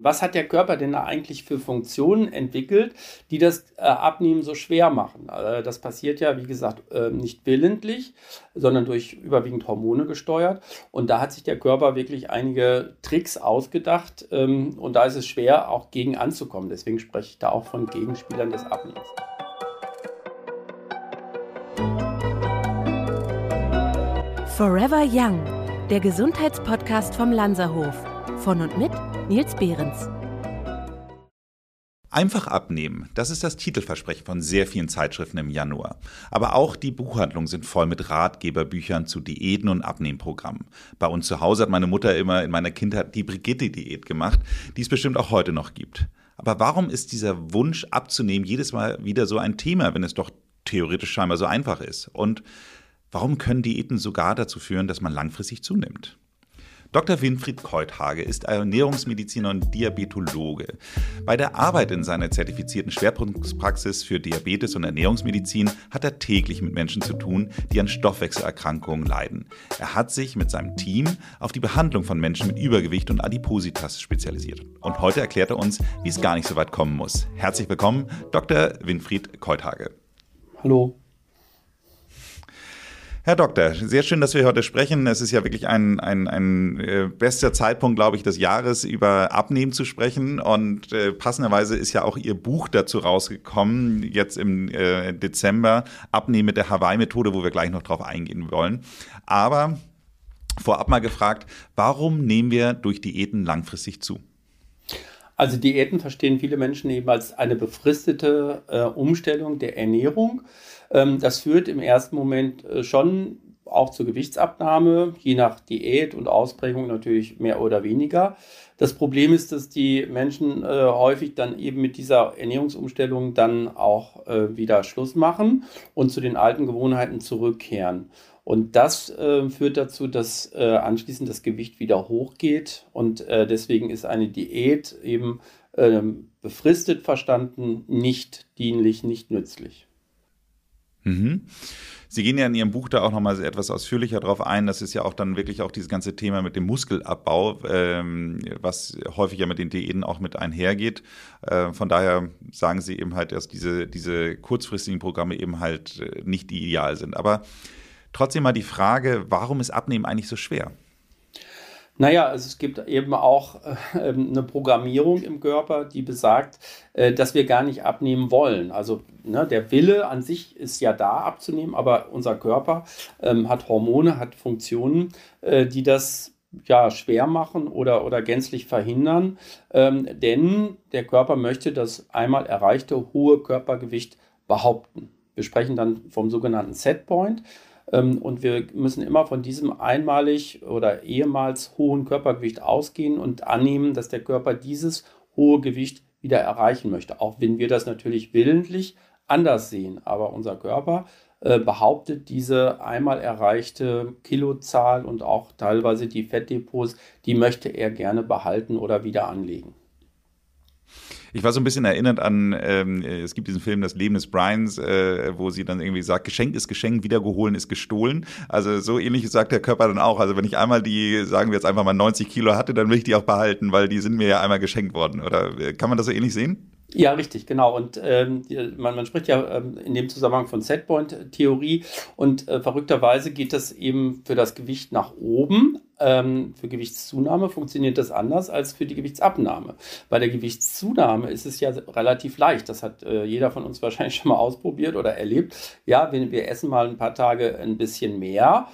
Was hat der Körper denn da eigentlich für Funktionen entwickelt, die das äh, Abnehmen so schwer machen? Äh, das passiert ja, wie gesagt, äh, nicht willentlich, sondern durch überwiegend Hormone gesteuert. Und da hat sich der Körper wirklich einige Tricks ausgedacht. Ähm, und da ist es schwer, auch gegen anzukommen. Deswegen spreche ich da auch von Gegenspielern des Abnehmens. Forever Young, der Gesundheitspodcast vom Lanzerhof. Von und mit Nils Behrens. Einfach abnehmen, das ist das Titelversprechen von sehr vielen Zeitschriften im Januar. Aber auch die Buchhandlungen sind voll mit Ratgeberbüchern zu Diäten und Abnehmprogrammen. Bei uns zu Hause hat meine Mutter immer in meiner Kindheit die Brigitte-Diät gemacht, die es bestimmt auch heute noch gibt. Aber warum ist dieser Wunsch abzunehmen jedes Mal wieder so ein Thema, wenn es doch theoretisch scheinbar so einfach ist? Und warum können Diäten sogar dazu führen, dass man langfristig zunimmt? Dr. Winfried Keuthage ist Ernährungsmediziner und Diabetologe. Bei der Arbeit in seiner zertifizierten Schwerpunktpraxis für Diabetes und Ernährungsmedizin hat er täglich mit Menschen zu tun, die an Stoffwechselerkrankungen leiden. Er hat sich mit seinem Team auf die Behandlung von Menschen mit Übergewicht und Adipositas spezialisiert. Und heute erklärt er uns, wie es gar nicht so weit kommen muss. Herzlich willkommen, Dr. Winfried Keuthage. Hallo. Herr Doktor, sehr schön, dass wir heute sprechen. Es ist ja wirklich ein, ein, ein äh, bester Zeitpunkt, glaube ich, des Jahres über Abnehmen zu sprechen. Und äh, passenderweise ist ja auch Ihr Buch dazu rausgekommen, jetzt im äh, Dezember, Abnehmen mit der Hawaii-Methode, wo wir gleich noch drauf eingehen wollen. Aber vorab mal gefragt, warum nehmen wir durch Diäten langfristig zu? Also Diäten verstehen viele Menschen eben als eine befristete äh, Umstellung der Ernährung. Ähm, das führt im ersten Moment äh, schon auch zur Gewichtsabnahme, je nach Diät und Ausprägung natürlich mehr oder weniger. Das Problem ist, dass die Menschen äh, häufig dann eben mit dieser Ernährungsumstellung dann auch äh, wieder Schluss machen und zu den alten Gewohnheiten zurückkehren. Und das äh, führt dazu, dass äh, anschließend das Gewicht wieder hochgeht. Und äh, deswegen ist eine Diät eben ähm, befristet verstanden nicht dienlich, nicht nützlich. Mhm. Sie gehen ja in Ihrem Buch da auch nochmal etwas ausführlicher darauf ein. Das ist ja auch dann wirklich auch dieses ganze Thema mit dem Muskelabbau, ähm, was häufig ja mit den Diäten auch mit einhergeht. Äh, von daher sagen Sie eben halt, dass diese, diese kurzfristigen Programme eben halt äh, nicht ideal sind. Aber trotzdem mal die Frage, warum ist Abnehmen eigentlich so schwer? Naja, also es gibt eben auch äh, eine Programmierung im Körper, die besagt, äh, dass wir gar nicht abnehmen wollen. Also ne, der Wille an sich ist ja da abzunehmen, aber unser Körper ähm, hat Hormone, hat Funktionen, äh, die das ja, schwer machen oder, oder gänzlich verhindern. Ähm, denn der Körper möchte das einmal erreichte hohe Körpergewicht behaupten. Wir sprechen dann vom sogenannten Setpoint. Ähm, und wir müssen immer von diesem einmalig oder ehemals hohen Körpergewicht ausgehen und annehmen, dass der Körper dieses hohe Gewicht wieder erreichen möchte. Auch wenn wir das natürlich willentlich anders sehen. Aber unser Körper äh, behauptet diese einmal erreichte Kilozahl und auch teilweise die Fettdepots, die möchte er gerne behalten oder wieder anlegen. Ich war so ein bisschen erinnert an, ähm, es gibt diesen Film Das Leben des Brians, äh, wo sie dann irgendwie sagt, Geschenk ist Geschenk, wiedergeholen ist gestohlen. Also so ähnlich sagt der Körper dann auch. Also wenn ich einmal die, sagen wir jetzt einfach mal 90 Kilo hatte, dann will ich die auch behalten, weil die sind mir ja einmal geschenkt worden. Oder äh, kann man das so ähnlich sehen? Ja, richtig, genau. Und ähm, man, man spricht ja ähm, in dem Zusammenhang von Setpoint-Theorie und äh, verrückterweise geht das eben für das Gewicht nach oben. Ähm, für Gewichtszunahme funktioniert das anders als für die Gewichtsabnahme. Bei der Gewichtszunahme ist es ja relativ leicht. Das hat äh, jeder von uns wahrscheinlich schon mal ausprobiert oder erlebt. Ja, wir, wir essen mal ein paar Tage ein bisschen mehr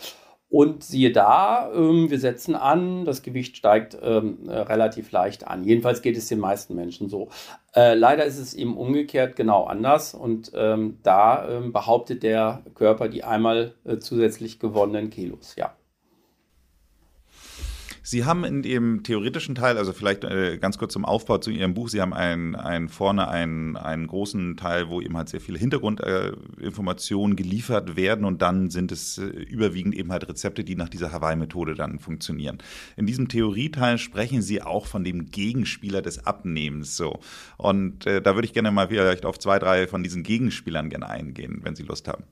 und siehe da, ähm, wir setzen an, das Gewicht steigt ähm, äh, relativ leicht an. Jedenfalls geht es den meisten Menschen so. Äh, leider ist es eben umgekehrt genau anders und ähm, da ähm, behauptet der Körper die einmal äh, zusätzlich gewonnenen Kilos, ja. Sie haben in dem theoretischen Teil, also vielleicht äh, ganz kurz zum Aufbau zu Ihrem Buch, Sie haben ein, ein vorne einen, einen großen Teil, wo eben halt sehr viele Hintergrundinformationen äh, geliefert werden und dann sind es äh, überwiegend eben halt Rezepte, die nach dieser Hawaii-Methode dann funktionieren. In diesem Theorieteil sprechen Sie auch von dem Gegenspieler des Abnehmens so. Und äh, da würde ich gerne mal vielleicht auf zwei, drei von diesen Gegenspielern gerne eingehen, wenn Sie Lust haben.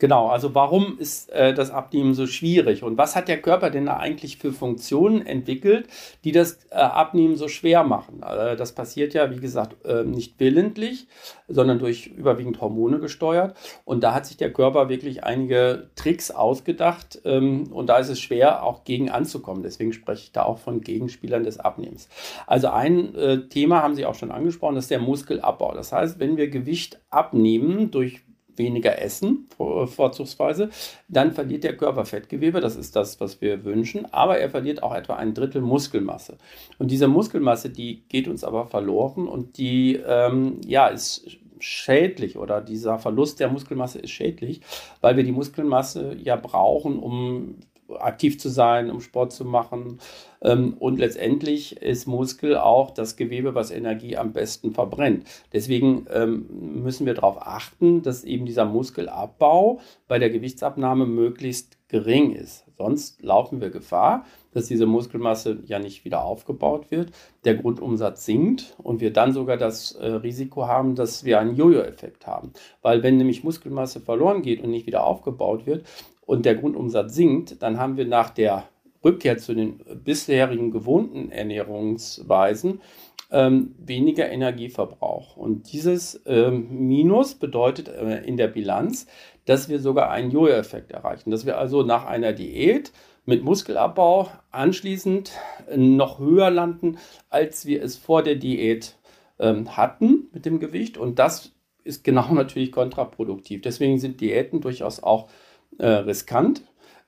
Genau, also warum ist äh, das Abnehmen so schwierig und was hat der Körper denn da eigentlich für Funktionen entwickelt, die das äh, Abnehmen so schwer machen? Äh, das passiert ja, wie gesagt, ähm, nicht willentlich, sondern durch überwiegend Hormone gesteuert und da hat sich der Körper wirklich einige Tricks ausgedacht ähm, und da ist es schwer, auch gegen anzukommen. Deswegen spreche ich da auch von Gegenspielern des Abnehmens. Also ein äh, Thema haben Sie auch schon angesprochen, das ist der Muskelabbau. Das heißt, wenn wir Gewicht abnehmen durch weniger essen, vorzugsweise, dann verliert der Körper Fettgewebe, das ist das, was wir wünschen, aber er verliert auch etwa ein Drittel Muskelmasse. Und diese Muskelmasse, die geht uns aber verloren und die ähm, ja, ist schädlich oder dieser Verlust der Muskelmasse ist schädlich, weil wir die Muskelmasse ja brauchen, um aktiv zu sein, um Sport zu machen. Ähm, und letztendlich ist Muskel auch das Gewebe, was Energie am besten verbrennt. Deswegen ähm, müssen wir darauf achten, dass eben dieser Muskelabbau bei der Gewichtsabnahme möglichst gering ist. Sonst laufen wir Gefahr, dass diese Muskelmasse ja nicht wieder aufgebaut wird, der Grundumsatz sinkt und wir dann sogar das äh, Risiko haben, dass wir einen Jojo-Effekt haben. Weil wenn nämlich Muskelmasse verloren geht und nicht wieder aufgebaut wird, und der Grundumsatz sinkt, dann haben wir nach der Rückkehr zu den bisherigen gewohnten Ernährungsweisen ähm, weniger Energieverbrauch. Und dieses ähm, Minus bedeutet äh, in der Bilanz, dass wir sogar einen Jojo-Effekt erreichen, dass wir also nach einer Diät mit Muskelabbau anschließend noch höher landen, als wir es vor der Diät ähm, hatten mit dem Gewicht. Und das ist genau natürlich kontraproduktiv. Deswegen sind Diäten durchaus auch äh, riskant,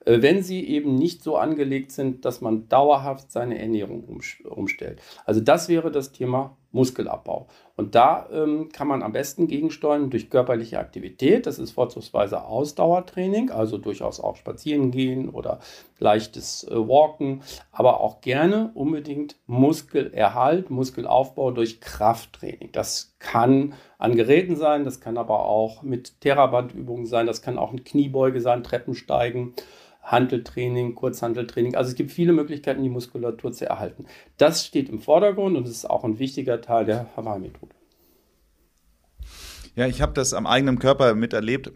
äh, wenn sie eben nicht so angelegt sind, dass man dauerhaft seine Ernährung umstellt. Also das wäre das Thema Muskelabbau. Und da ähm, kann man am besten gegensteuern durch körperliche Aktivität. Das ist vorzugsweise Ausdauertraining, also durchaus auch spazieren gehen oder leichtes äh, Walken, aber auch gerne unbedingt Muskelerhalt, Muskelaufbau durch Krafttraining. Das kann an Geräten sein, das kann aber auch mit Therabandübungen sein, das kann auch eine Kniebeuge sein, Treppensteigen. Handeltraining, Kurzhandeltraining. Also es gibt viele Möglichkeiten, die Muskulatur zu erhalten. Das steht im Vordergrund und ist auch ein wichtiger Teil der Hawaii-Methode. Ja, ich habe das am eigenen Körper miterlebt.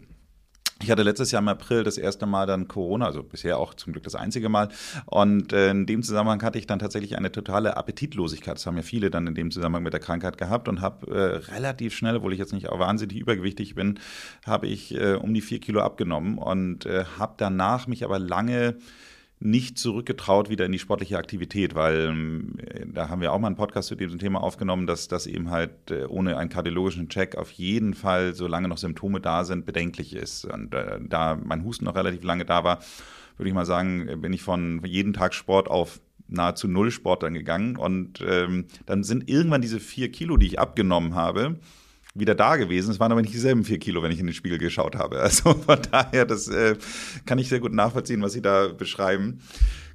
Ich hatte letztes Jahr im April das erste Mal dann Corona, also bisher auch zum Glück das einzige Mal. Und äh, in dem Zusammenhang hatte ich dann tatsächlich eine totale Appetitlosigkeit. Das haben ja viele dann in dem Zusammenhang mit der Krankheit gehabt und habe äh, relativ schnell, obwohl ich jetzt nicht auch wahnsinnig übergewichtig bin, habe ich äh, um die vier Kilo abgenommen und äh, habe danach mich aber lange nicht zurückgetraut wieder in die sportliche Aktivität, weil äh, da haben wir auch mal einen Podcast zu diesem Thema aufgenommen, dass das eben halt äh, ohne einen kardiologischen Check auf jeden Fall, solange noch Symptome da sind, bedenklich ist. Und äh, da mein Husten noch relativ lange da war, würde ich mal sagen, bin ich von jeden Tag Sport auf nahezu Null Sport dann gegangen. Und ähm, dann sind irgendwann diese vier Kilo, die ich abgenommen habe, wieder da gewesen. Es waren aber nicht dieselben vier Kilo, wenn ich in den Spiegel geschaut habe. Also von daher, das äh, kann ich sehr gut nachvollziehen, was Sie da beschreiben.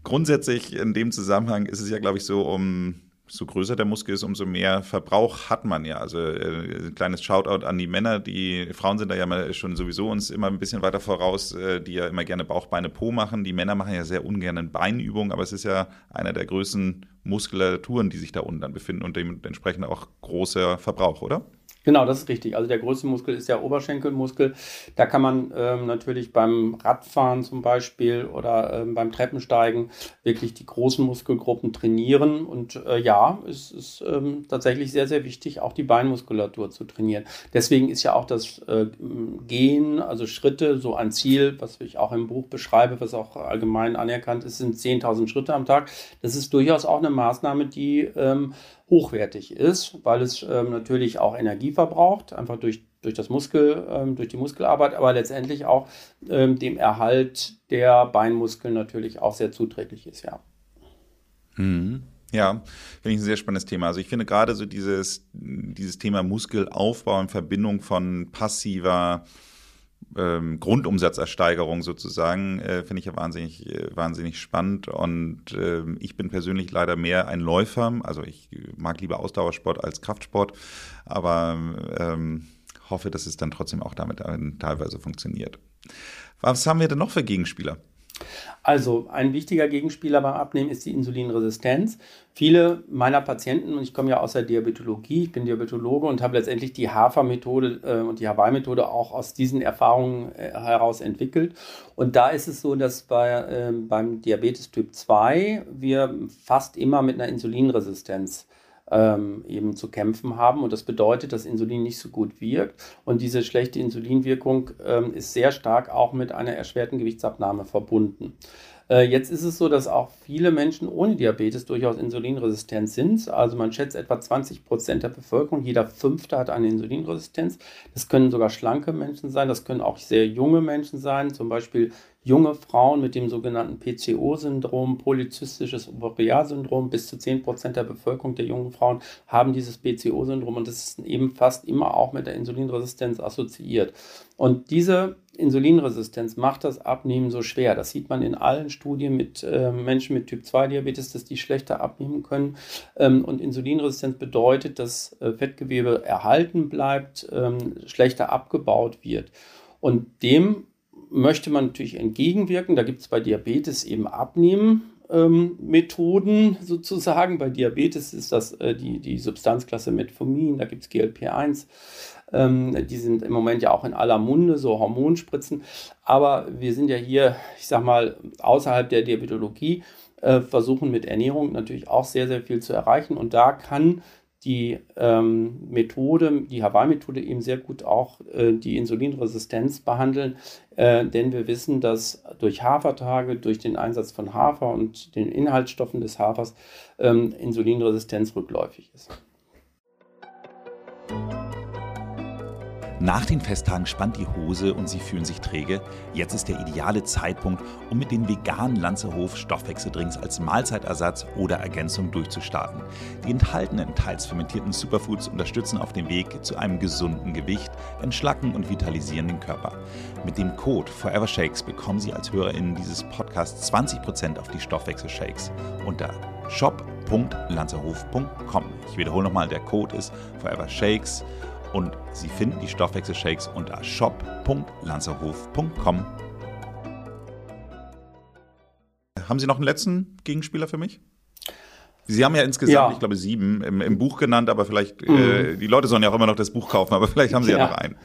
Grundsätzlich in dem Zusammenhang ist es ja, glaube ich, so, um so größer der Muskel ist, umso mehr Verbrauch hat man ja. Also äh, ein kleines Shoutout an die Männer. Die Frauen sind da ja mal schon sowieso uns immer ein bisschen weiter voraus, äh, die ja immer gerne Bauch, Beine, Po machen. Die Männer machen ja sehr ungern Beinübungen, aber es ist ja einer der größten Muskulaturen, die sich da unten dann befinden und dementsprechend auch großer Verbrauch, oder? Genau, das ist richtig. Also der größte Muskel ist der Oberschenkelmuskel. Da kann man ähm, natürlich beim Radfahren zum Beispiel oder ähm, beim Treppensteigen wirklich die großen Muskelgruppen trainieren. Und äh, ja, es ist ähm, tatsächlich sehr, sehr wichtig, auch die Beinmuskulatur zu trainieren. Deswegen ist ja auch das äh, Gehen, also Schritte, so ein Ziel, was ich auch im Buch beschreibe, was auch allgemein anerkannt ist, sind 10.000 Schritte am Tag. Das ist durchaus auch eine Maßnahme, die ähm, hochwertig ist, weil es ähm, natürlich auch Energie verbraucht, einfach durch, durch das Muskel, ähm, durch die Muskelarbeit, aber letztendlich auch ähm, dem Erhalt der Beinmuskeln natürlich auch sehr zuträglich ist, ja. Mhm. Ja, finde ich ein sehr spannendes Thema. Also ich finde gerade so dieses, dieses Thema Muskelaufbau in Verbindung von passiver ähm, Grundumsatzersteigerung sozusagen, äh, finde ich ja wahnsinnig, äh, wahnsinnig spannend. Und äh, ich bin persönlich leider mehr ein Läufer. Also ich mag lieber Ausdauersport als Kraftsport, aber ähm, hoffe, dass es dann trotzdem auch damit teilweise funktioniert. Was haben wir denn noch für Gegenspieler? Also ein wichtiger Gegenspieler beim Abnehmen ist die Insulinresistenz. Viele meiner Patienten, und ich komme ja aus der Diabetologie, ich bin Diabetologe und habe letztendlich die Hafer-Methode äh, und die Hawaii-Methode auch aus diesen Erfahrungen äh, heraus entwickelt. Und da ist es so, dass bei, äh, beim Diabetes Typ 2 wir fast immer mit einer Insulinresistenz ähm, eben zu kämpfen haben. Und das bedeutet, dass Insulin nicht so gut wirkt. Und diese schlechte Insulinwirkung ähm, ist sehr stark auch mit einer erschwerten Gewichtsabnahme verbunden. Äh, jetzt ist es so, dass auch viele Menschen ohne Diabetes durchaus insulinresistent sind. Also man schätzt etwa 20 Prozent der Bevölkerung, jeder Fünfte hat eine Insulinresistenz. Das können sogar schlanke Menschen sein, das können auch sehr junge Menschen sein, zum Beispiel junge Frauen mit dem sogenannten PCO-Syndrom, polyzystisches Ovarialsyndrom, bis zu 10 Prozent der Bevölkerung der jungen Frauen haben dieses PCO-Syndrom und das ist eben fast immer auch mit der Insulinresistenz assoziiert. Und diese Insulinresistenz macht das Abnehmen so schwer. Das sieht man in allen Studien mit äh, Menschen mit Typ-2-Diabetes, dass die schlechter abnehmen können. Ähm, und Insulinresistenz bedeutet, dass äh, Fettgewebe erhalten bleibt, ähm, schlechter abgebaut wird. Und dem möchte man natürlich entgegenwirken. Da gibt es bei Diabetes eben Abnehmmethoden sozusagen. Bei Diabetes ist das äh, die, die Substanzklasse Metformin, da gibt es GLP-1. Ähm, die sind im Moment ja auch in aller Munde, so Hormonspritzen. Aber wir sind ja hier, ich sag mal, außerhalb der Diabetologie, äh, versuchen mit Ernährung natürlich auch sehr, sehr viel zu erreichen. Und da kann die ähm, Methode, die Hawaii-Methode eben sehr gut auch äh, die Insulinresistenz behandeln, äh, denn wir wissen, dass durch Hafertage, durch den Einsatz von Hafer und den Inhaltsstoffen des Hafers ähm, Insulinresistenz rückläufig ist. Nach den Festtagen spannt die Hose und Sie fühlen sich träge. Jetzt ist der ideale Zeitpunkt, um mit den veganen Lanzerhof Stoffwechseldrinks als Mahlzeitersatz oder Ergänzung durchzustarten. Die enthaltenen, teils fermentierten Superfoods unterstützen auf dem Weg zu einem gesunden Gewicht, entschlacken und vitalisieren den Körper. Mit dem Code Forever Shakes bekommen Sie als HörerInnen dieses Podcasts 20% auf die Stoffwechselshakes unter shop.lanzerhof.com. Ich wiederhole nochmal, der Code ist Forever Shakes und Sie finden die Stoffwechselshakes unter shop.lanzerhof.com. Haben Sie noch einen letzten Gegenspieler für mich? Sie haben ja insgesamt, ja. ich glaube, sieben im, im, Buch genannt, aber vielleicht, mhm. äh, die Leute sollen ja auch immer noch das Buch kaufen, aber vielleicht haben Sie ja, ja noch einen.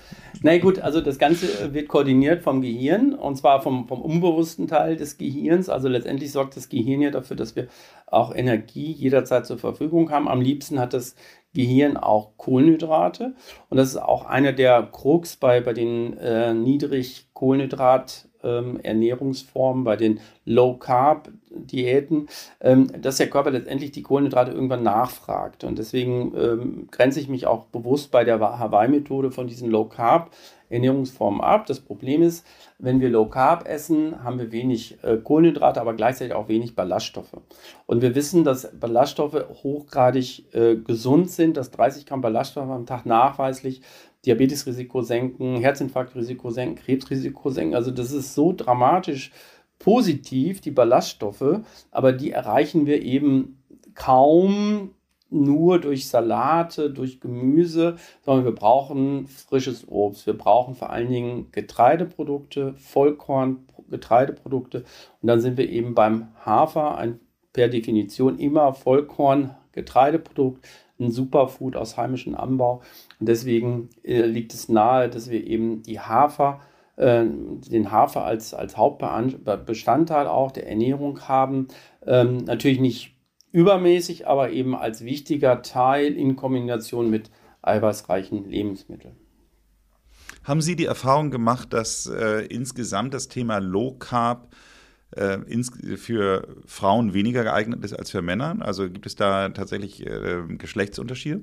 Na gut, also das Ganze wird koordiniert vom Gehirn und zwar vom, vom unbewussten Teil des Gehirns. Also letztendlich sorgt das Gehirn ja dafür, dass wir auch Energie jederzeit zur Verfügung haben. Am liebsten hat das Gehirn auch Kohlenhydrate. Und das ist auch einer der Krux bei, bei den äh, niedrig Kohlenhydrat ähm, Ernährungsformen, bei den Low Carb Diäten, ähm, dass der Körper letztendlich die Kohlenhydrate irgendwann nachfragt. Und deswegen ähm, grenze ich mich auch bewusst bei der Hawaii Methode von diesen Low Carb Ernährungsformen ab. Das Problem ist, wenn wir Low Carb essen, haben wir wenig äh, Kohlenhydrate, aber gleichzeitig auch wenig Ballaststoffe. Und wir wissen, dass Ballaststoffe hochgradig äh, gesund sind, dass 30 Gramm Ballaststoffe am Tag nachweislich Diabetesrisiko senken, Herzinfarktrisiko senken, Krebsrisiko senken. Also das ist so dramatisch positiv, die Ballaststoffe, aber die erreichen wir eben kaum nur durch Salate, durch Gemüse, sondern wir brauchen frisches Obst. Wir brauchen vor allen Dingen Getreideprodukte, Vollkorn-Getreideprodukte. Und dann sind wir eben beim Hafer, ein per Definition immer Vollkorn-Getreideprodukt, ein Superfood aus heimischem Anbau. Und deswegen äh, liegt es nahe, dass wir eben die Hafer, äh, den Hafer als, als Hauptbestandteil auch der Ernährung haben. Ähm, natürlich nicht übermäßig, aber eben als wichtiger Teil in Kombination mit eiweißreichen Lebensmitteln. Haben Sie die Erfahrung gemacht, dass äh, insgesamt das Thema Low Carb äh, für Frauen weniger geeignet ist als für Männer? Also gibt es da tatsächlich äh, Geschlechtsunterschiede?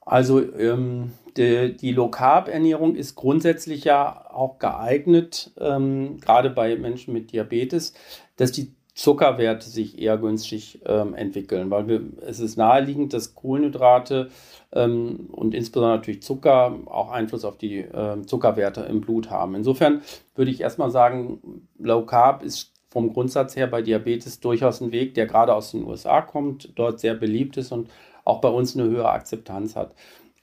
Also ähm, die, die Low-Carb-Ernährung ist grundsätzlich ja auch geeignet, ähm, gerade bei Menschen mit Diabetes, dass die Zuckerwerte sich eher günstig ähm, entwickeln, weil wir, es ist naheliegend, dass Kohlenhydrate ähm, und insbesondere natürlich Zucker auch Einfluss auf die äh, Zuckerwerte im Blut haben. Insofern würde ich erstmal sagen, Low Carb ist vom Grundsatz her bei Diabetes durchaus ein Weg, der gerade aus den USA kommt, dort sehr beliebt ist und auch bei uns eine höhere Akzeptanz hat.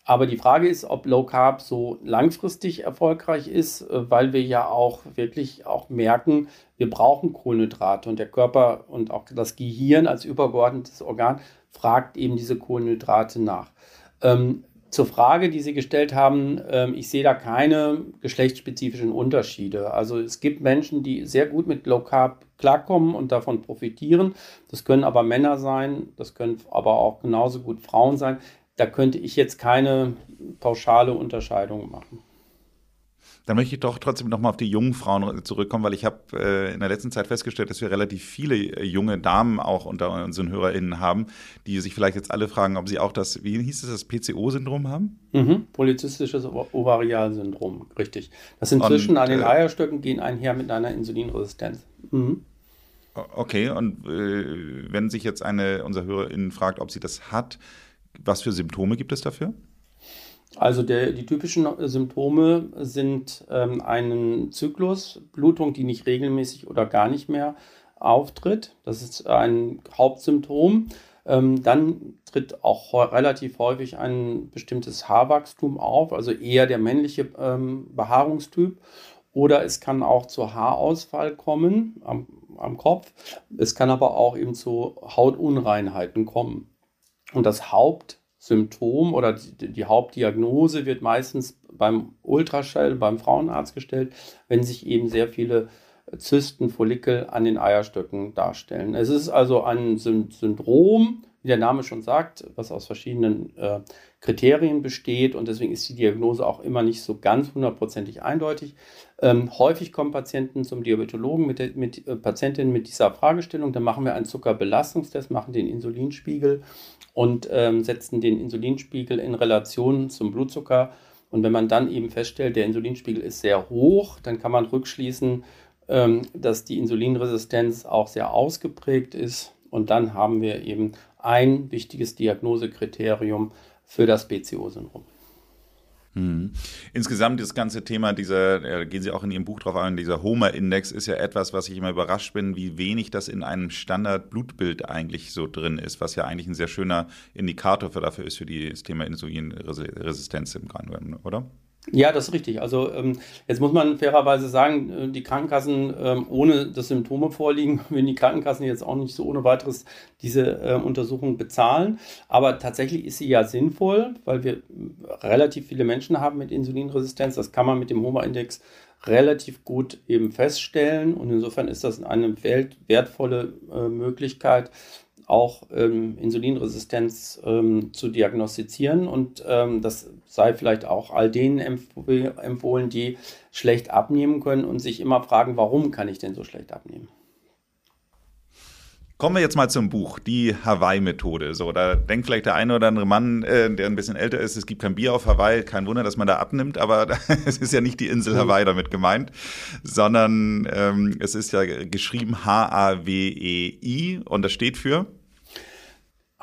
Aber die Frage ist, ob Low Carb so langfristig erfolgreich ist, äh, weil wir ja auch wirklich auch merken, wir brauchen Kohlenhydrate und der Körper und auch das Gehirn als übergeordnetes Organ fragt eben diese Kohlenhydrate nach. Ähm, zur Frage, die Sie gestellt haben, ähm, ich sehe da keine geschlechtsspezifischen Unterschiede. Also es gibt Menschen, die sehr gut mit Low Carb klarkommen und davon profitieren. Das können aber Männer sein, das können aber auch genauso gut Frauen sein da könnte ich jetzt keine pauschale Unterscheidung machen. Dann möchte ich doch trotzdem nochmal auf die jungen Frauen zurückkommen, weil ich habe äh, in der letzten Zeit festgestellt, dass wir relativ viele äh, junge Damen auch unter unseren HörerInnen haben, die sich vielleicht jetzt alle fragen, ob sie auch das, wie hieß es, das PCO-Syndrom haben? Mhm, Polizistisches Ovarialsyndrom, richtig. Das inzwischen Und, an den äh, Eierstöcken gehen einher mit einer Insulinresistenz. Mhm. Okay, und äh, wenn sich jetzt eine unserer HörerInnen fragt, ob sie das hat, was für Symptome gibt es dafür? Also der, die typischen Symptome sind ähm, einen Zyklus, Blutung, die nicht regelmäßig oder gar nicht mehr auftritt. Das ist ein Hauptsymptom. Ähm, dann tritt auch relativ häufig ein bestimmtes Haarwachstum auf, also eher der männliche ähm, Behaarungstyp. Oder es kann auch zu Haarausfall kommen am, am Kopf. Es kann aber auch eben zu Hautunreinheiten kommen. Und das Hauptsymptom oder die, die Hauptdiagnose wird meistens beim Ultraschall, beim Frauenarzt gestellt, wenn sich eben sehr viele Zysten, Follikel an den Eierstöcken darstellen. Es ist also ein Syndrom, wie der Name schon sagt, was aus verschiedenen äh, Kriterien besteht und deswegen ist die Diagnose auch immer nicht so ganz hundertprozentig eindeutig. Ähm, häufig kommen Patienten zum Diabetologen mit, der, mit äh, Patientinnen mit dieser Fragestellung. Dann machen wir einen Zuckerbelastungstest, machen den Insulinspiegel und ähm, setzen den Insulinspiegel in Relation zum Blutzucker. Und wenn man dann eben feststellt, der Insulinspiegel ist sehr hoch, dann kann man rückschließen, ähm, dass die Insulinresistenz auch sehr ausgeprägt ist. Und dann haben wir eben ein wichtiges Diagnosekriterium für das BCO-Syndrom. Hm. Insgesamt das ganze Thema dieser, äh, gehen Sie auch in Ihrem Buch drauf ein, dieser Homer-Index ist ja etwas, was ich immer überrascht bin, wie wenig das in einem Standard-Blutbild eigentlich so drin ist, was ja eigentlich ein sehr schöner Indikator für dafür ist für das Thema Insulinresistenz im Grunde, oder? Ja, das ist richtig. Also ähm, jetzt muss man fairerweise sagen, äh, die Krankenkassen, ähm, ohne dass Symptome vorliegen, wenn die Krankenkassen jetzt auch nicht so ohne weiteres diese äh, Untersuchung bezahlen. Aber tatsächlich ist sie ja sinnvoll, weil wir relativ viele Menschen haben mit Insulinresistenz. Das kann man mit dem HOMA-Index relativ gut eben feststellen. Und insofern ist das eine wertvolle äh, Möglichkeit, auch ähm, Insulinresistenz ähm, zu diagnostizieren. Und ähm, das sei vielleicht auch all denen empfohlen, die schlecht abnehmen können und sich immer fragen, warum kann ich denn so schlecht abnehmen? Kommen wir jetzt mal zum Buch, die Hawaii-Methode. So, da denkt vielleicht der eine oder andere Mann, äh, der ein bisschen älter ist, es gibt kein Bier auf Hawaii, kein Wunder, dass man da abnimmt, aber es ist ja nicht die Insel Hawaii damit gemeint, sondern ähm, es ist ja geschrieben H-A-W-E-I und das steht für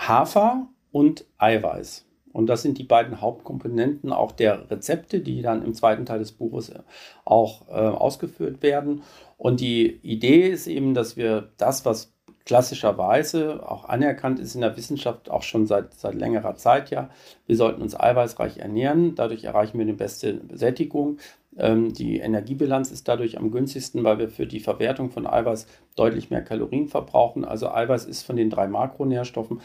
Hafer und Eiweiß. Und das sind die beiden Hauptkomponenten auch der Rezepte, die dann im zweiten Teil des Buches äh, auch äh, ausgeführt werden. Und die Idee ist eben, dass wir das, was klassischerweise auch anerkannt ist in der Wissenschaft, auch schon seit, seit längerer Zeit ja, wir sollten uns eiweißreich ernähren. Dadurch erreichen wir eine beste Sättigung. Ähm, die Energiebilanz ist dadurch am günstigsten, weil wir für die Verwertung von Eiweiß deutlich mehr Kalorien verbrauchen. Also Eiweiß ist von den drei Makronährstoffen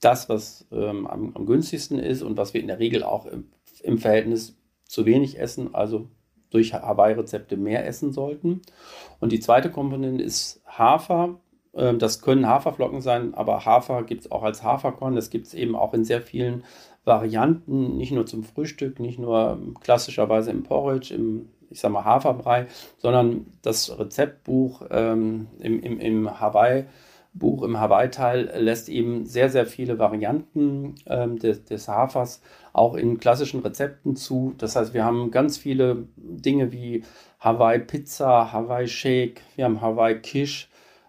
das, was ähm, am, am, günstigsten ist und was wir in der Regel auch im, im Verhältnis zu wenig essen, also durch Hawaii-Rezepte mehr essen sollten. Und die zweite Komponente ist Hafer. Ähm, das können Haferflocken sein, aber Hafer gibt es auch als Haferkorn. Das gibt es eben auch in sehr vielen Varianten, nicht nur zum Frühstück, nicht nur klassischerweise im Porridge, im ich sag mal Haferbrei, sondern das Rezeptbuch ähm, im, im, im Hawaii Buch im Hawaii-Teil lässt eben sehr, sehr viele Varianten ähm, des, des, Hafers auch in klassischen Rezepten zu. Das heißt, wir haben ganz viele Dinge wie Hawaii-Pizza, Hawaii-Shake, wir haben Hawaii-Kisch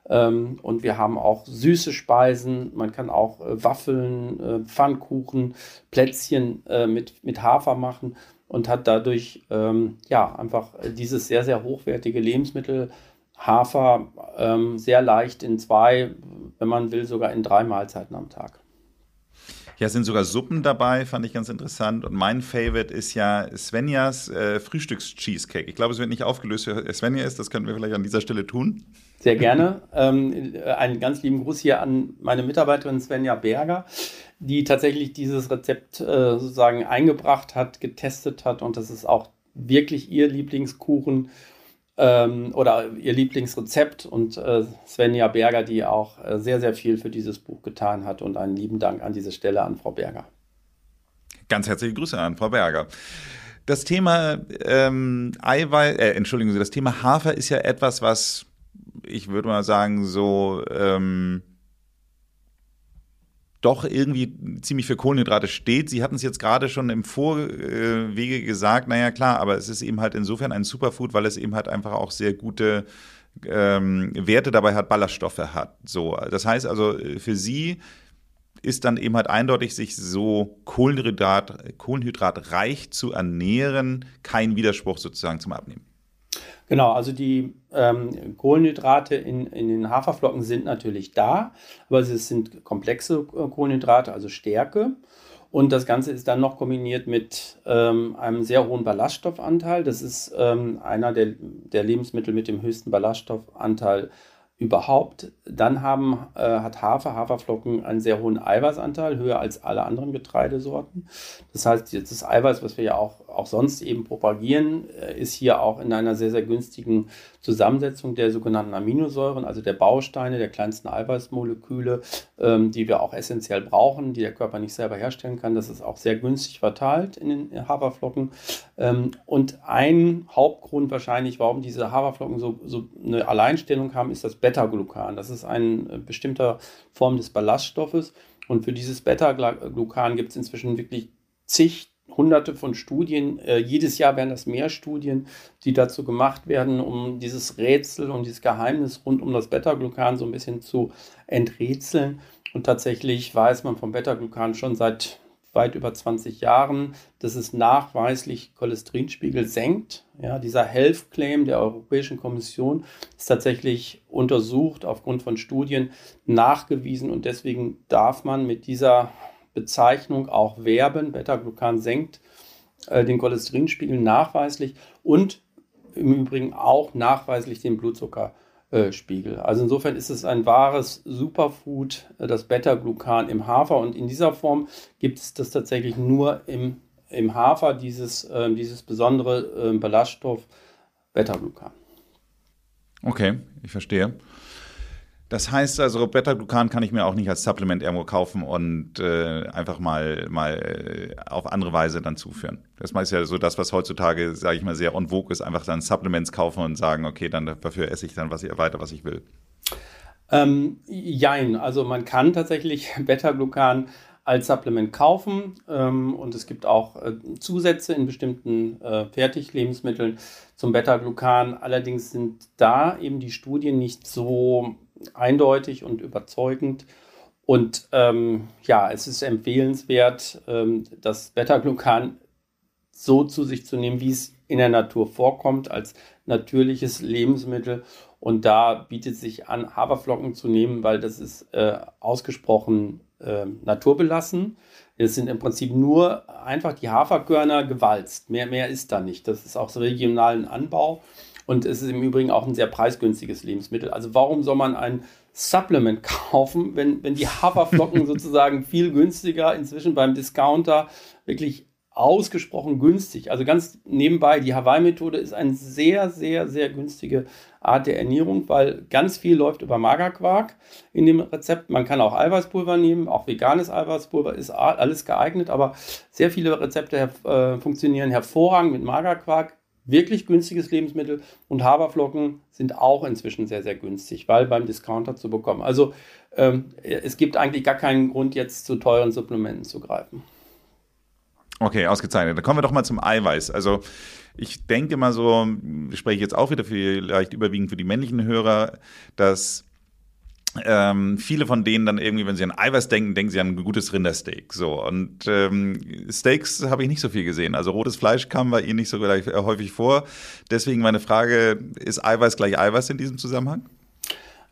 ähm, und wir haben auch süße Speisen. Man kann auch äh, Waffeln, äh, Pfannkuchen, Plätzchen äh, mit, mit Hafer machen und hat dadurch ähm, ja einfach dieses sehr, sehr hochwertige Lebensmittel Hafer ähm, sehr leicht in zwei, wenn man will, sogar in drei Mahlzeiten am Tag. Ja, sind sogar Suppen dabei, fand ich ganz interessant. Und mein Favorite ist ja Svenjas äh, Frühstücks-Cheesecake. Ich glaube, es wird nicht aufgelöst, wer Svenja ist. Das können wir vielleicht an dieser Stelle tun. Sehr gerne. ähm, einen ganz lieben Gruß hier an meine Mitarbeiterin Svenja Berger, die tatsächlich dieses Rezept äh, sozusagen eingebracht hat, getestet hat. Und das ist auch wirklich ihr Lieblingskuchen ähm, oder ihr Lieblingsrezept und äh, Svenja Berger, die auch äh, sehr, sehr viel für dieses Buch getan hat. Und einen lieben Dank an diese Stelle an Frau Berger. Ganz herzliche Grüße an Frau Berger. Das Thema ähm, Eiweiß, äh, entschuldigen Sie, das Thema Hafer ist ja etwas, was ich würde mal sagen, so ähm, doch irgendwie ziemlich für Kohlenhydrate steht. Sie hatten es jetzt gerade schon im Vorwege gesagt, naja klar, aber es ist eben halt insofern ein Superfood, weil es eben halt einfach auch sehr gute ähm, Werte dabei hat, Ballaststoffe hat. So, das heißt also für Sie ist dann eben halt eindeutig, sich so Kohlenhydrat, kohlenhydratreich zu ernähren, kein Widerspruch sozusagen zum Abnehmen. Genau, also die ähm, Kohlenhydrate in, in den Haferflocken sind natürlich da, aber es sind komplexe äh, Kohlenhydrate, also Stärke. Und das Ganze ist dann noch kombiniert mit ähm, einem sehr hohen Ballaststoffanteil. Das ist ähm, einer der, der Lebensmittel mit dem höchsten Ballaststoffanteil überhaupt. Dann haben, äh, hat Hafer, Haferflocken einen sehr hohen Eiweißanteil, höher als alle anderen Getreidesorten. Das heißt, das Eiweiß, was wir ja auch, auch sonst eben propagieren, äh, ist hier auch in einer sehr, sehr günstigen Zusammensetzung der sogenannten Aminosäuren, also der Bausteine, der kleinsten Eiweißmoleküle, ähm, die wir auch essentiell brauchen, die der Körper nicht selber herstellen kann. Das ist auch sehr günstig verteilt in den Haferflocken. Ähm, und ein Hauptgrund wahrscheinlich, warum diese Haferflocken so, so eine Alleinstellung haben, ist das Beta-Glucan. Das ist eine äh, bestimmte Form des Ballaststoffes. Und für dieses Beta-Glucan gibt es inzwischen wirklich zig hunderte von Studien. Äh, jedes Jahr werden das mehr Studien, die dazu gemacht werden, um dieses Rätsel und dieses Geheimnis rund um das Beta-Glucan so ein bisschen zu enträtseln. Und tatsächlich weiß man vom Beta-Glucan schon seit weit über 20 Jahren, dass es nachweislich Cholesterinspiegel senkt. Ja, dieser Health Claim der Europäischen Kommission ist tatsächlich untersucht, aufgrund von Studien nachgewiesen und deswegen darf man mit dieser Bezeichnung auch werben. Beta-Glucan senkt äh, den Cholesterinspiegel nachweislich und im Übrigen auch nachweislich den Blutzucker äh, Spiegel. Also insofern ist es ein wahres Superfood, äh, das Beta-Glucan im Hafer. Und in dieser Form gibt es das tatsächlich nur im, im Hafer, dieses, äh, dieses besondere äh, Ballaststoff Beta-Glucan. Okay, ich verstehe. Das heißt also, Beta-Glucan kann ich mir auch nicht als Supplement irgendwo kaufen und äh, einfach mal, mal äh, auf andere Weise dann zuführen. Das ist ja so das, was heutzutage, sage ich mal, sehr on vogue ist, einfach dann Supplements kaufen und sagen, okay, dann dafür esse ich dann was weiter, was ich will. Ähm, jein, also man kann tatsächlich Beta-Glucan als Supplement kaufen ähm, und es gibt auch äh, Zusätze in bestimmten äh, Fertiglebensmitteln zum Beta-Glucan. Allerdings sind da eben die Studien nicht so eindeutig und überzeugend. Und ähm, ja, es ist empfehlenswert, ähm, das Beta-Glucan so zu sich zu nehmen, wie es in der Natur vorkommt, als natürliches Lebensmittel. Und da bietet sich an, Haferflocken zu nehmen, weil das ist äh, ausgesprochen äh, naturbelassen. Es sind im Prinzip nur einfach die Haferkörner gewalzt. Mehr, mehr ist da nicht. Das ist auch so regionalen Anbau. Und es ist im Übrigen auch ein sehr preisgünstiges Lebensmittel. Also warum soll man ein Supplement kaufen, wenn, wenn die Haferflocken sozusagen viel günstiger inzwischen beim Discounter wirklich ausgesprochen günstig. Also ganz nebenbei, die Hawaii-Methode ist eine sehr, sehr, sehr günstige Art der Ernährung, weil ganz viel läuft über Magerquark in dem Rezept. Man kann auch Eiweißpulver nehmen, auch veganes Eiweißpulver ist alles geeignet, aber sehr viele Rezepte äh, funktionieren hervorragend mit Magerquark wirklich günstiges Lebensmittel und Haferflocken sind auch inzwischen sehr, sehr günstig, weil beim Discounter zu bekommen. Also ähm, es gibt eigentlich gar keinen Grund, jetzt zu teuren Supplementen zu greifen. Okay, ausgezeichnet. Dann kommen wir doch mal zum Eiweiß. Also ich denke mal so, spreche ich jetzt auch wieder vielleicht überwiegend für die männlichen Hörer, dass ähm, viele von denen dann irgendwie, wenn sie an Eiweiß denken, denken sie an ein gutes Rindersteak. So und ähm, Steaks habe ich nicht so viel gesehen. Also rotes Fleisch kam bei Ihnen nicht so äh, häufig vor. Deswegen meine Frage: Ist Eiweiß gleich Eiweiß in diesem Zusammenhang?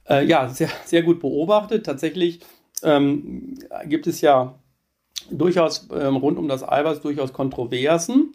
Äh, ja, sehr, sehr gut beobachtet. Tatsächlich ähm, gibt es ja durchaus ähm, rund um das Eiweiß durchaus Kontroversen.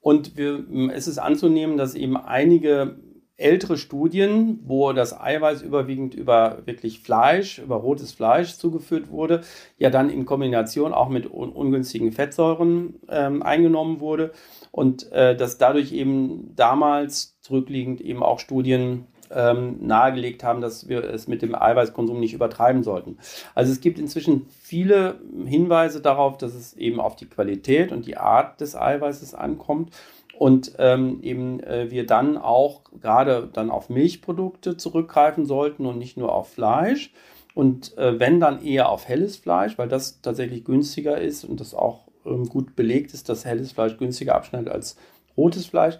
Und wir, es ist anzunehmen, dass eben einige ältere Studien, wo das Eiweiß überwiegend über wirklich Fleisch, über rotes Fleisch zugeführt wurde, ja dann in Kombination auch mit un ungünstigen Fettsäuren ähm, eingenommen wurde und äh, dass dadurch eben damals zurückliegend eben auch Studien ähm, nahegelegt haben, dass wir es mit dem Eiweißkonsum nicht übertreiben sollten. Also es gibt inzwischen viele Hinweise darauf, dass es eben auf die Qualität und die Art des Eiweißes ankommt und ähm, eben äh, wir dann auch gerade dann auf Milchprodukte zurückgreifen sollten und nicht nur auf Fleisch. Und äh, wenn dann eher auf helles Fleisch, weil das tatsächlich günstiger ist und das auch ähm, gut belegt ist, dass helles Fleisch günstiger abschneidet als rotes Fleisch.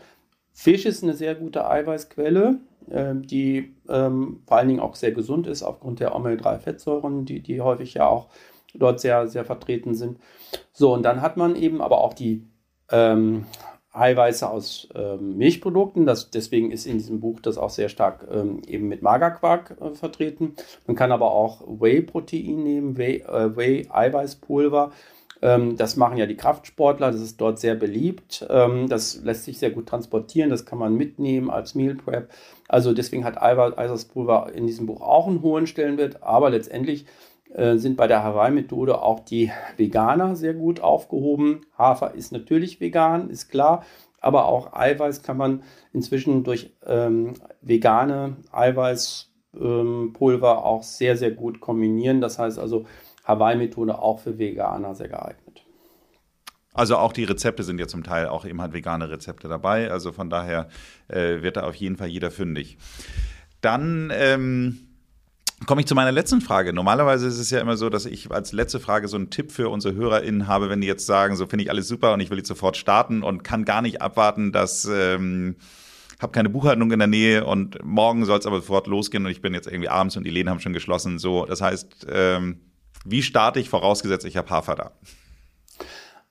Fisch ist eine sehr gute Eiweißquelle, äh, die ähm, vor allen Dingen auch sehr gesund ist aufgrund der Omega-3-Fettsäuren, die, die häufig ja auch dort sehr, sehr vertreten sind. So, und dann hat man eben aber auch die ähm, Eiweiße aus ähm, Milchprodukten. Das, deswegen ist in diesem Buch das auch sehr stark ähm, eben mit Magerquark äh, vertreten. Man kann aber auch Whey-Protein nehmen, Whey-Eiweißpulver. Whey ähm, das machen ja die Kraftsportler, das ist dort sehr beliebt. Ähm, das lässt sich sehr gut transportieren, das kann man mitnehmen als Meal Prep. Also deswegen hat Eiweißpulver in diesem Buch auch einen hohen Stellenwert, aber letztendlich äh, sind bei der Hawaii-Methode auch die Veganer sehr gut aufgehoben. Hafer ist natürlich vegan, ist klar, aber auch Eiweiß kann man inzwischen durch ähm, vegane Eiweißpulver ähm, auch sehr, sehr gut kombinieren. Das heißt also, Hawaii-Methode auch für Veganer sehr geeignet. Also auch die Rezepte sind ja zum Teil auch eben halt vegane Rezepte dabei. Also von daher äh, wird da auf jeden Fall jeder fündig. Dann ähm, komme ich zu meiner letzten Frage. Normalerweise ist es ja immer so, dass ich als letzte Frage so einen Tipp für unsere HörerInnen habe, wenn die jetzt sagen, so finde ich alles super und ich will jetzt sofort starten und kann gar nicht abwarten, dass ähm, habe keine Buchhaltung in der Nähe und morgen soll es aber sofort losgehen und ich bin jetzt irgendwie abends und die Läden haben schon geschlossen. So, das heißt, ähm, wie starte ich, vorausgesetzt, ich habe Hafer da?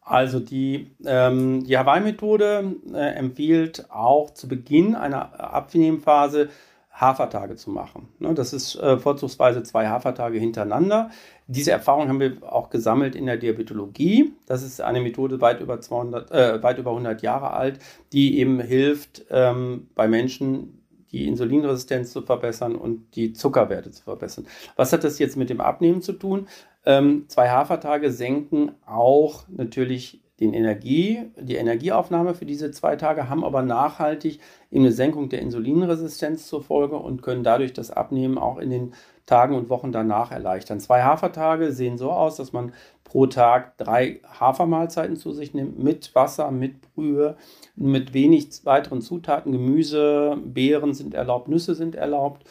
Also die, ähm, die Hawaii-Methode äh, empfiehlt auch zu Beginn einer Abnehmphase Hafertage zu machen. Ne, das ist äh, vorzugsweise zwei Hafertage hintereinander. Diese Erfahrung haben wir auch gesammelt in der Diabetologie. Das ist eine Methode weit über, 200, äh, weit über 100 Jahre alt, die eben hilft, ähm, bei Menschen, die Insulinresistenz zu verbessern und die Zuckerwerte zu verbessern. Was hat das jetzt mit dem Abnehmen zu tun? Ähm, zwei Hafertage senken auch natürlich den Energie, die Energieaufnahme für diese zwei Tage, haben aber nachhaltig eine Senkung der Insulinresistenz zur Folge und können dadurch das Abnehmen auch in den Tagen und Wochen danach erleichtern. Zwei Hafertage sehen so aus, dass man pro Tag drei Hafermahlzeiten zu sich nimmt, mit Wasser, mit Brühe, mit wenig weiteren Zutaten. Gemüse, Beeren sind erlaubt, Nüsse sind erlaubt.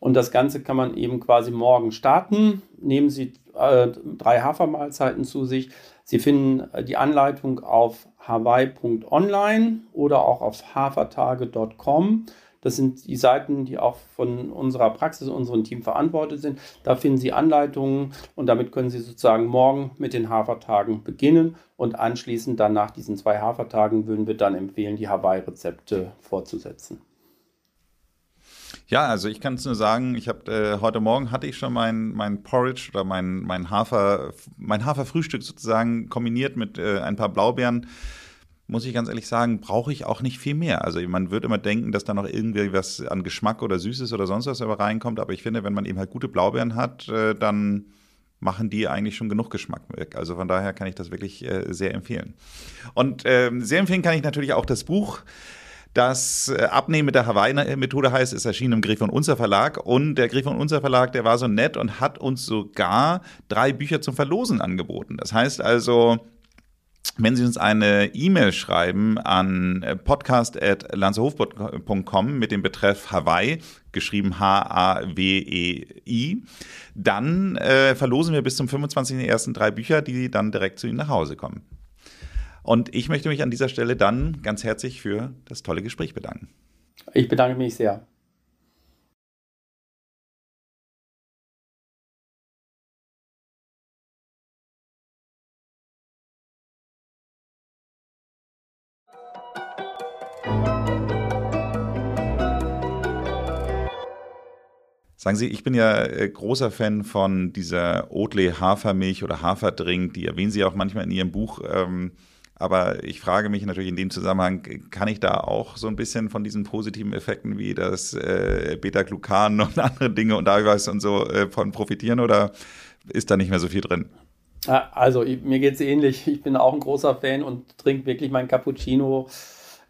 Und das Ganze kann man eben quasi morgen starten. Nehmen Sie äh, drei Hafermahlzeiten zu sich. Sie finden äh, die Anleitung auf hawaii.online oder auch auf hafertage.com. Das sind die Seiten, die auch von unserer Praxis, unserem Team verantwortet sind. Da finden Sie Anleitungen und damit können Sie sozusagen morgen mit den Hafertagen beginnen und anschließend dann nach diesen zwei Hafertagen würden wir dann empfehlen, die Hawaii-Rezepte fortzusetzen. Ja, also ich kann es nur sagen, ich habe äh, heute Morgen hatte ich schon mein, mein Porridge oder mein, mein Hafer, mein Haferfrühstück sozusagen kombiniert mit äh, ein paar Blaubeeren muss ich ganz ehrlich sagen, brauche ich auch nicht viel mehr. Also man wird immer denken, dass da noch irgendwie was an Geschmack oder Süßes oder sonst was aber reinkommt. Aber ich finde, wenn man eben halt gute Blaubeeren hat, äh, dann machen die eigentlich schon genug Geschmack weg. Also von daher kann ich das wirklich äh, sehr empfehlen. Und ähm, sehr empfehlen kann ich natürlich auch das Buch. Das äh, Abnehmen mit der Hawaii-Methode heißt, ist erschienen im Griff und Unser Verlag. Und der Griff und Unser Verlag, der war so nett und hat uns sogar drei Bücher zum Verlosen angeboten. Das heißt also, wenn Sie uns eine E-Mail schreiben an äh, podcast.lanzerhof.com mit dem Betreff Hawaii, geschrieben H-A-W-E-I, dann äh, verlosen wir bis zum 25.01. drei Bücher, die dann direkt zu Ihnen nach Hause kommen. Und ich möchte mich an dieser Stelle dann ganz herzlich für das tolle Gespräch bedanken. Ich bedanke mich sehr. Sagen Sie, ich bin ja äh, großer Fan von dieser Oatly Hafermilch oder Haferdrink, die erwähnen Sie auch manchmal in Ihrem Buch. Ähm, aber ich frage mich natürlich in dem Zusammenhang, kann ich da auch so ein bisschen von diesen positiven Effekten wie das äh, Beta-Glucan und andere Dinge und Eiweiß und so äh, von profitieren oder ist da nicht mehr so viel drin? Also mir geht es ähnlich. Ich bin auch ein großer Fan und trinke wirklich mein Cappuccino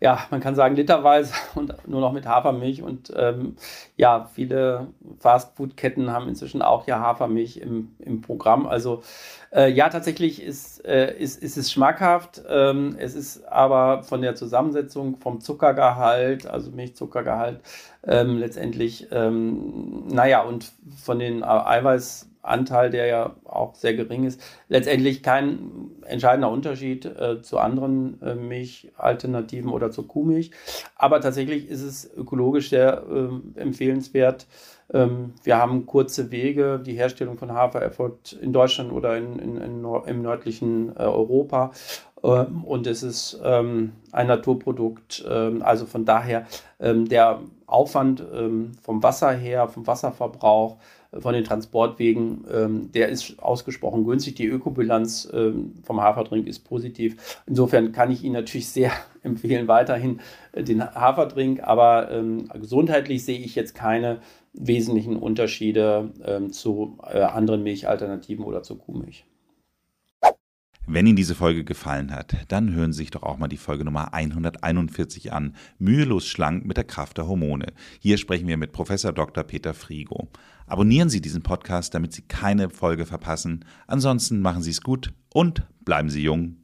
ja, man kann sagen literweise und nur noch mit Hafermilch. Und ähm, ja, viele Fastfood-Ketten haben inzwischen auch ja Hafermilch im, im Programm. Also äh, ja, tatsächlich ist, äh, ist, ist es schmackhaft. Ähm, es ist aber von der Zusammensetzung vom Zuckergehalt, also Milchzuckergehalt, ähm, letztendlich, ähm, naja, und von den Eiweiß Anteil, der ja auch sehr gering ist, letztendlich kein entscheidender Unterschied äh, zu anderen äh, Milchalternativen oder zur Kuhmilch. Aber tatsächlich ist es ökologisch sehr äh, empfehlenswert. Ähm, wir haben kurze Wege. Die Herstellung von Hafer erfolgt in Deutschland oder in, in, in im nördlichen äh, Europa. Ähm, und es ist ähm, ein Naturprodukt. Ähm, also von daher ähm, der Aufwand ähm, vom Wasser her, vom Wasserverbrauch, von den Transportwegen, ähm, der ist ausgesprochen günstig. Die Ökobilanz ähm, vom Haferdrink ist positiv. Insofern kann ich Ihnen natürlich sehr empfehlen, weiterhin äh, den Haferdrink, aber ähm, gesundheitlich sehe ich jetzt keine wesentlichen Unterschiede ähm, zu äh, anderen Milchalternativen oder zur Kuhmilch. Wenn Ihnen diese Folge gefallen hat, dann hören Sie sich doch auch mal die Folge Nummer 141 an. Mühelos schlank mit der Kraft der Hormone. Hier sprechen wir mit Professor Dr. Peter Frigo. Abonnieren Sie diesen Podcast, damit Sie keine Folge verpassen. Ansonsten machen Sie es gut und bleiben Sie jung.